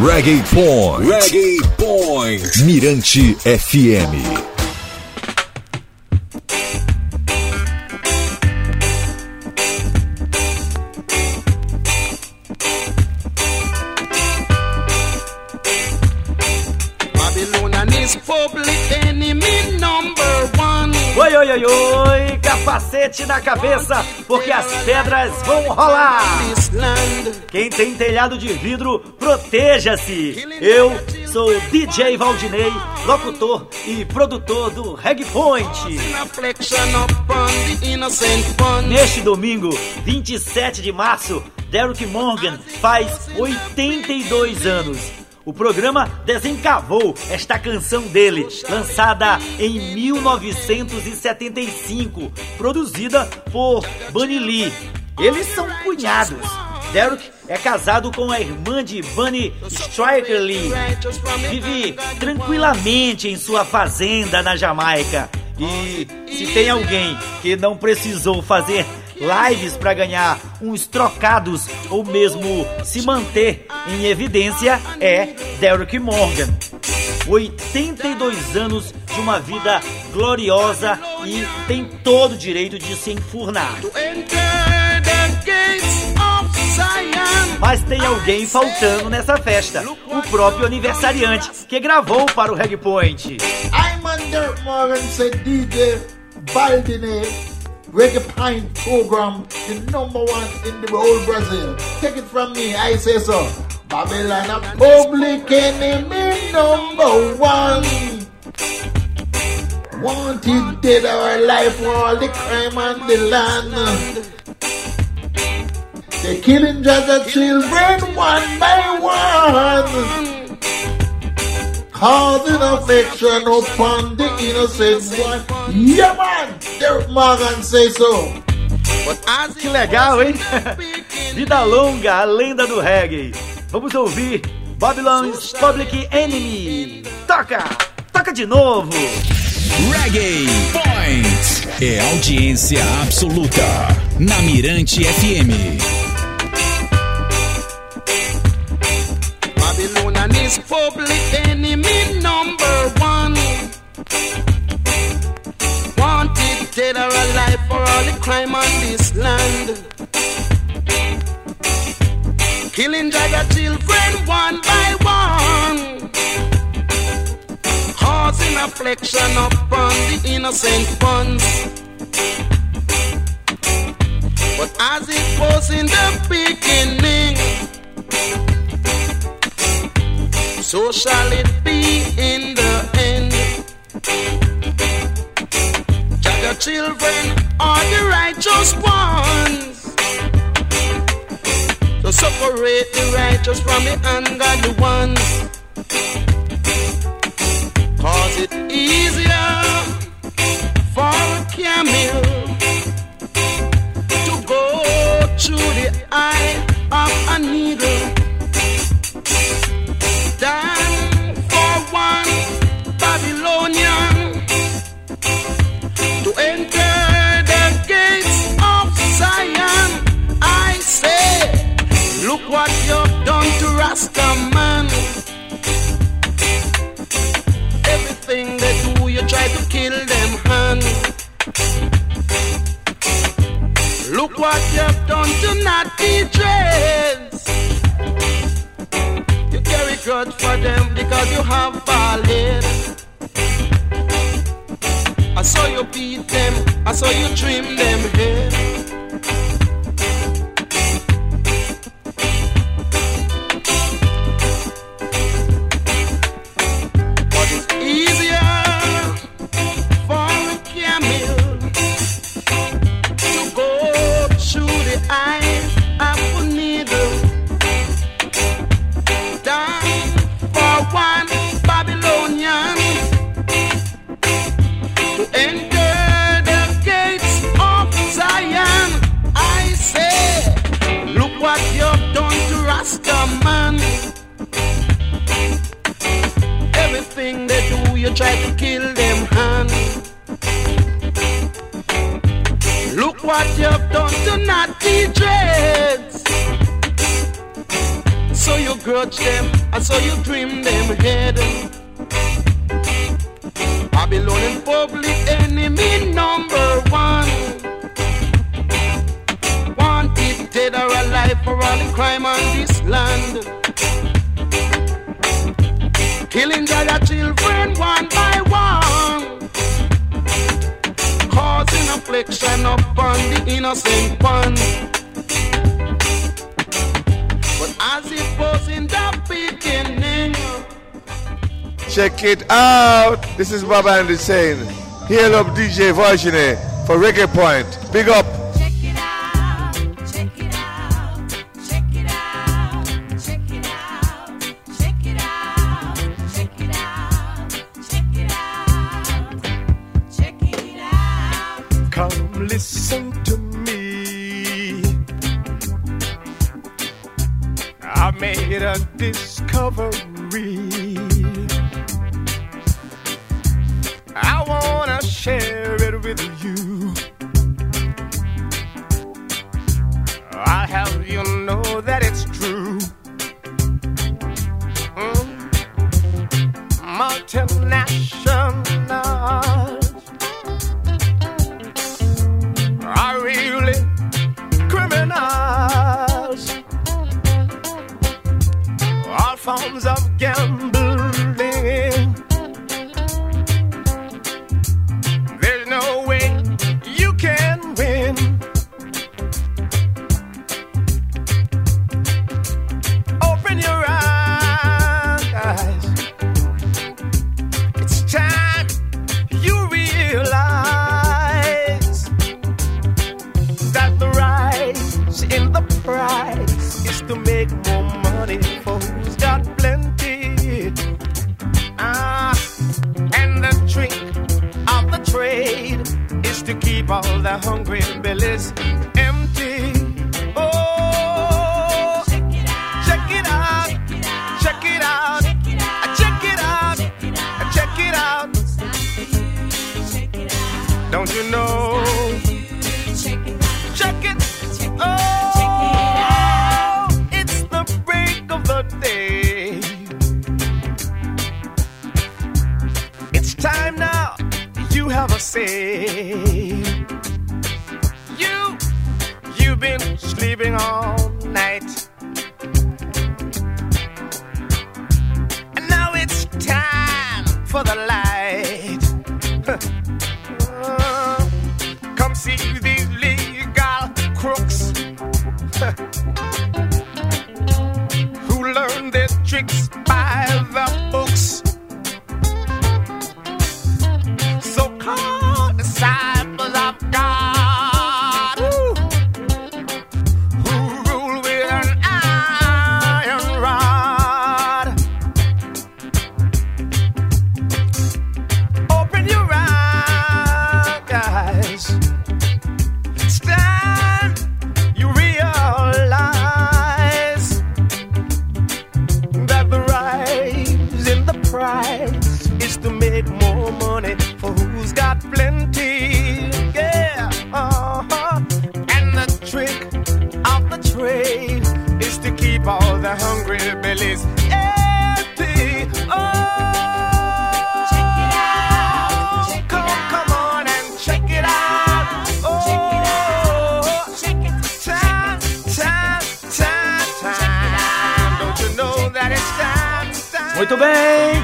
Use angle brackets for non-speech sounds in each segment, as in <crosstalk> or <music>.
Reggae Point. Reggae Point. Mirante FM. Oi, oi, oi, oi, capacete na cabeça, porque as pedras vão rolar. Quem tem telhado de vidro, proteja-se. Eu sou DJ Valdinei, locutor e produtor do Reg Point. Neste domingo, 27 de março, Derrick Morgan faz 82 anos. O programa desencavou esta canção dele, lançada em 1975, produzida por Bunny Lee. Eles são cunhados. Derek é casado com a irmã de Bunny Striker Lee. Vive tranquilamente em sua fazenda na Jamaica. E se tem alguém que não precisou fazer lives para ganhar uns trocados ou mesmo se manter em evidência é Derrick Morgan. 82 anos de uma vida gloriosa e tem todo o direito de se enfurnar. Mas tem alguém faltando nessa festa, o próprio aniversariante que gravou para o Reg Point. I'm under Morgan, said DJ Baldini. Reggae Pint program, the number one in the whole Brazil. Take it from me, I say so. Babylon a public enemy number one. Wanted dead our life for all the crime on the land. They killing just the children one by one causing affection upon the innocent one. Yeah, man! Derek Morgan say so. Que legal, hein? <laughs> Vida longa, a lenda do reggae. Vamos ouvir Babylon's Public Enemy. Toca! Toca de novo! Reggae Point é audiência absoluta na Mirante FM. Crime on this land. Killing Jaga children one by one. Causing affliction upon the innocent ones. But as it was in the beginning, so shall it be in the children are the righteous ones. So separate the righteous from the ungodly ones. Cause it easier for a camel to go through the eye of a needle Rasta man. Everything they do, you try to kill them, hand. Look what you've done to Natty Dreads. You carry grudge for them because you have fallen. I saw you beat them, I saw you trim them head. Try to kill them hand. Look what you've done to Natty Dreads. So you grudge them, and so you trim them head. Babylon and public enemy number one. Wanted dead or alive for all the crime on this land. Killing their children one by one. Causing affliction upon the innocent one. But as it was in the beginning. Check it out. This is Bob Andy saying, Hail up DJ Virginie for Reggae Point. Big up. A discovery.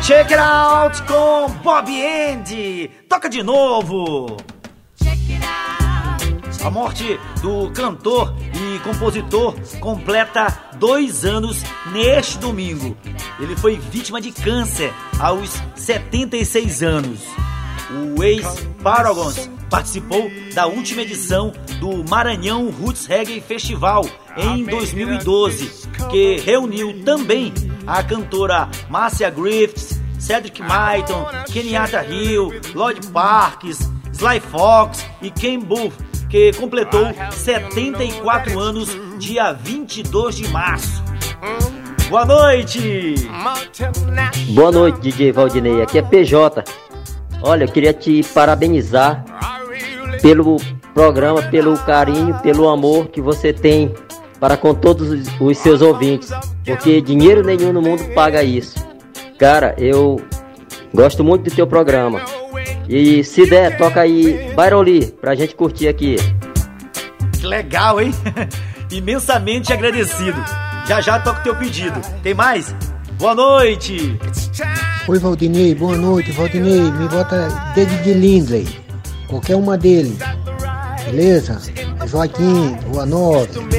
Check it out com Bob Andy. Toca de novo. A morte do cantor e compositor completa dois anos neste domingo. Ele foi vítima de câncer aos 76 anos. O ex-Paragons participou da última edição do Maranhão Roots Reggae Festival em 2012, que reuniu também a cantora Marcia Griffiths, Cedric Myton, Kenyatta Hill, Lloyd Parks, Sly Fox e Ken Booth, que completou 74 anos dia 22 de março. Boa noite! Boa noite, DJ Valdinei. Aqui é PJ. Olha, eu queria te parabenizar pelo programa, pelo carinho, pelo amor que você tem para com todos os seus ouvintes, porque dinheiro nenhum no mundo paga isso. Cara, eu gosto muito do teu programa. E se der, toca aí Byron Lee pra gente curtir aqui. Que legal, hein? <laughs> Imensamente agradecido. Já já toca o teu pedido. Tem mais? Boa noite! Oi, Valdinei, boa noite, Valdinei. Me bota de Lindley, qualquer uma dele. Beleza? Joaquim, Rua 9.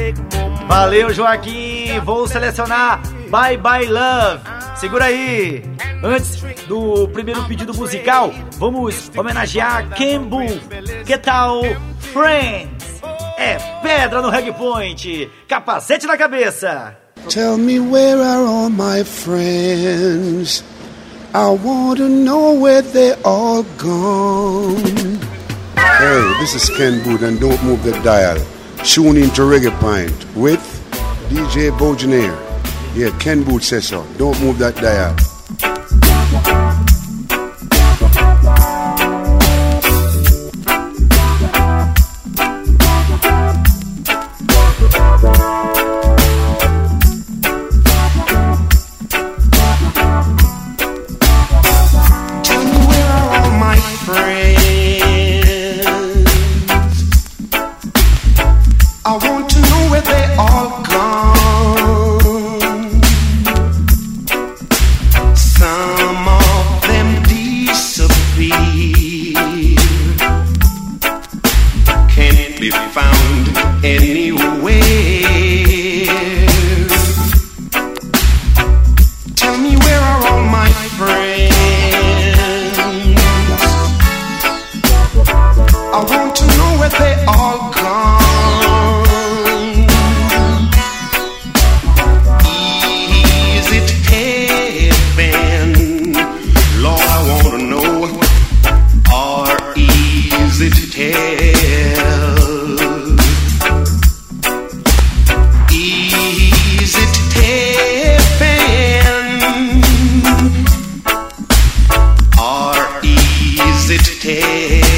Valeu, Joaquim. Vou selecionar Bye Bye Love. Segura aí. Antes do primeiro pedido musical, vamos homenagear Ken Boo. Que tal Friends? É pedra no Reg Point. Capacete na cabeça. Tell me where are all my friends? I want to know where they all gone. Hey, this is Ken Boot and don't move the dial. Tune into Reggae Pint with DJ Bojaneer. Yeah, Ken Boot says so. Don't move that dial. take.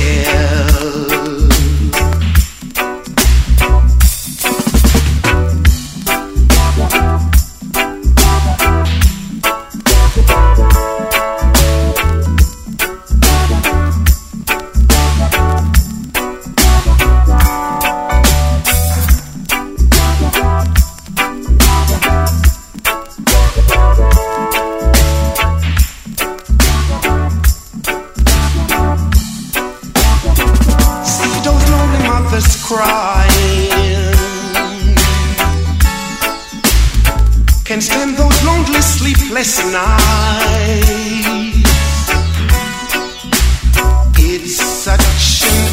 It's such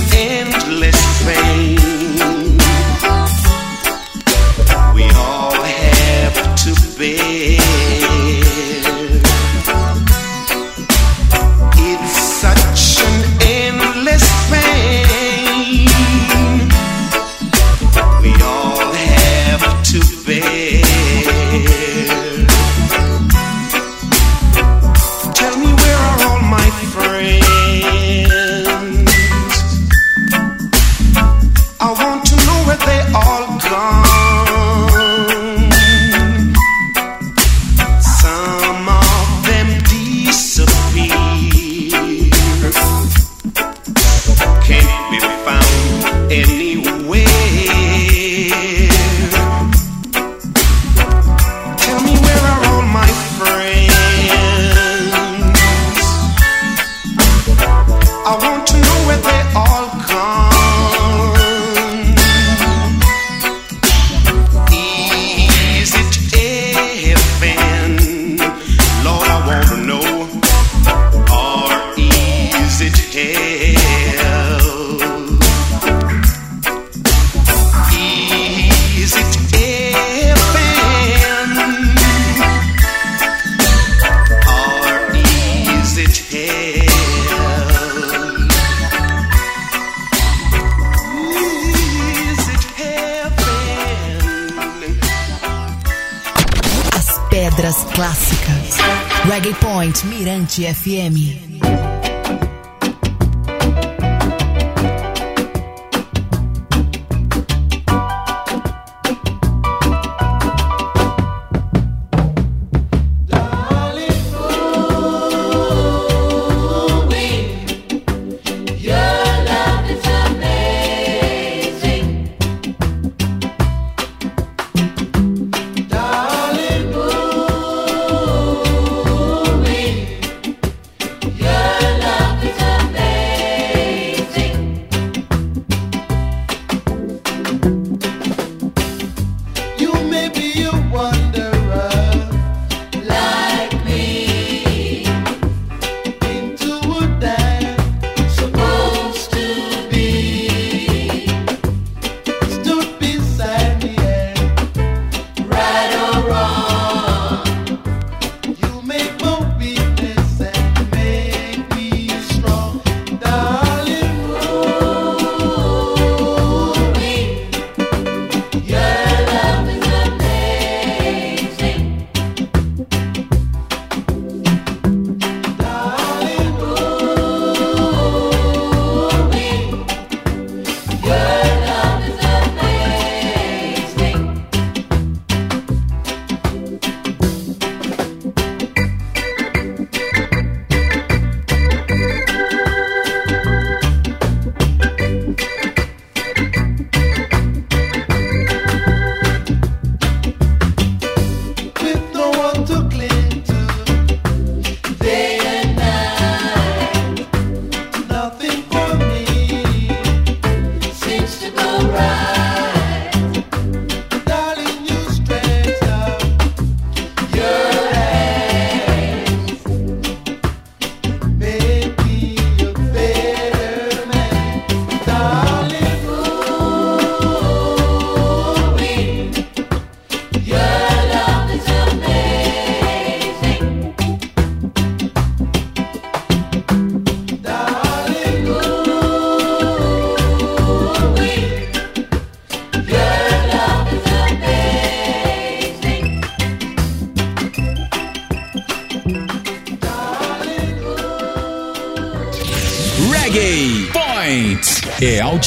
FM. Reggae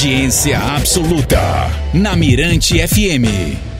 audiência absoluta na Mirante FM.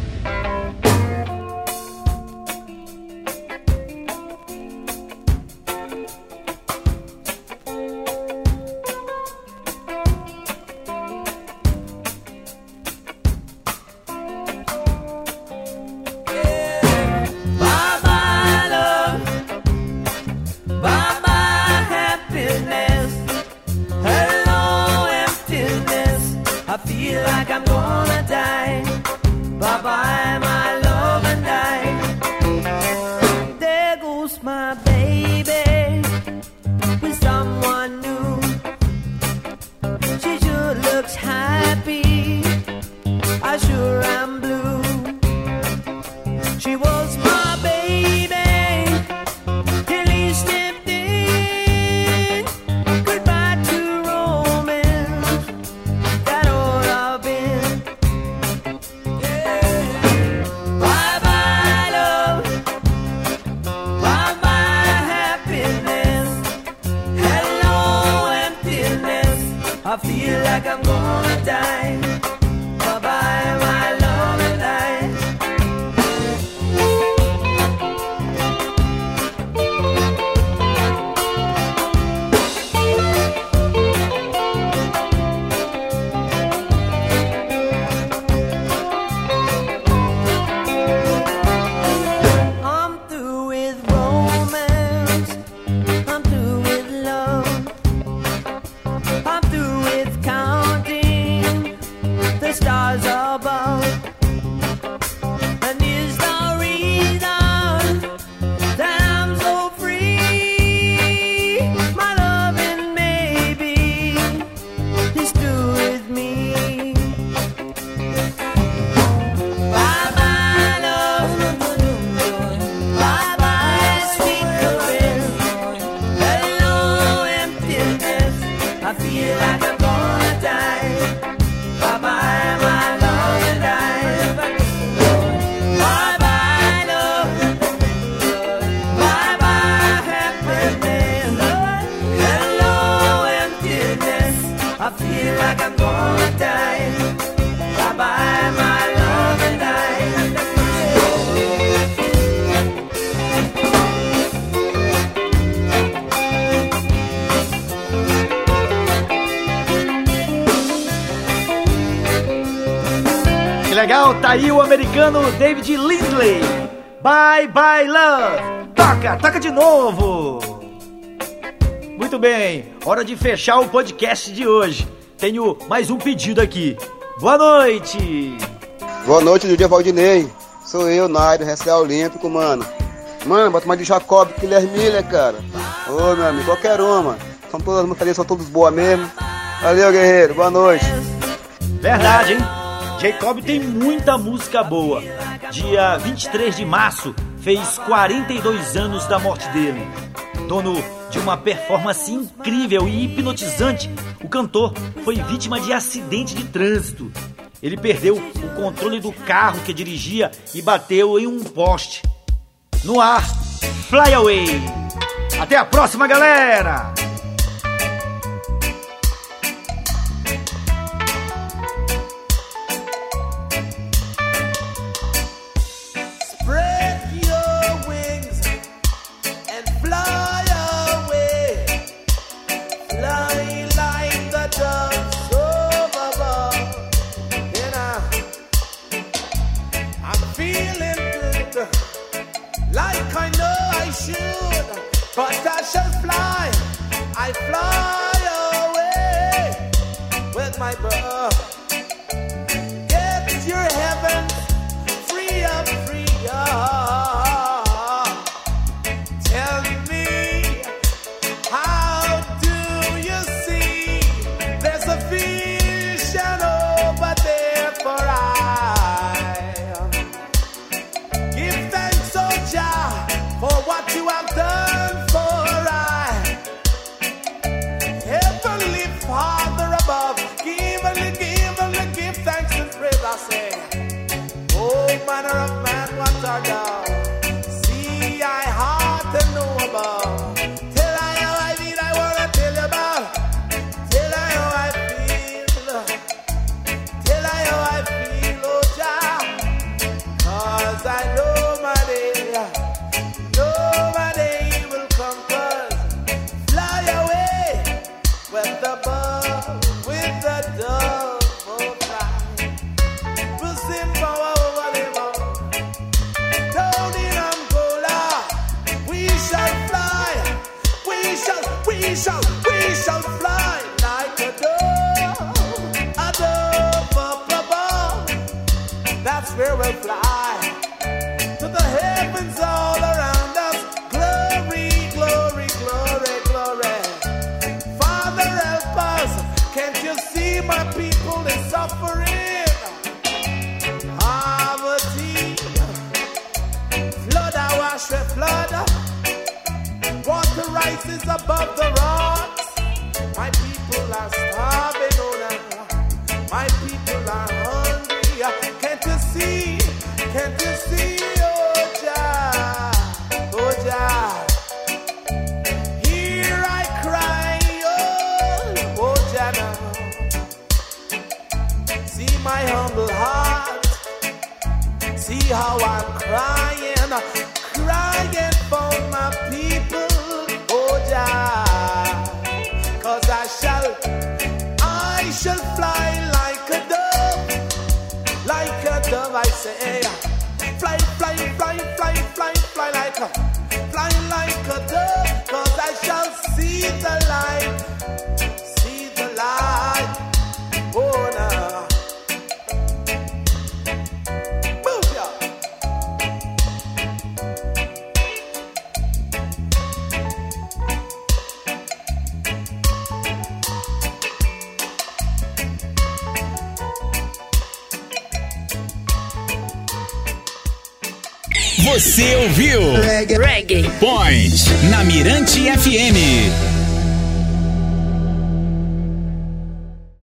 Aí o americano David Lindley. Bye bye love. Toca, toca de novo. Muito bem, hora de fechar o podcast de hoje. Tenho mais um pedido aqui. Boa noite. Boa noite, Judia Valdinei. Sou eu, Nairo, Recial Olímpico, mano. Mano, bota mais de Jacob, Killer Miller, cara. Ô, meu amigo, qualquer uma. São todas as músicas são todas boas mesmo. Valeu, guerreiro. Boa noite. Verdade, hein? Jacob tem muita música boa. Dia 23 de março fez 42 anos da morte dele. Dono de uma performance incrível e hipnotizante, o cantor foi vítima de acidente de trânsito. Ele perdeu o controle do carro que dirigia e bateu em um poste. No ar, Fly Away. Até a próxima, galera! my. manner of man, what our God? Us. Can't you see my people is suffering? Poverty, flood, I wash the flood. Water rises above the rocks. My people are starving, oh. My people are hungry. Can't you see? Can't you see? Humble heart. See how I'm crying, crying for my people, oh Jah. Cause I shall, I shall fly like a dove, like a dove, I say. Fly, fly, fly, fly, fly, fly like a, fly like a dove, cause I shall see the light, Você ouviu? Reggae, Point. Na Mirante FM.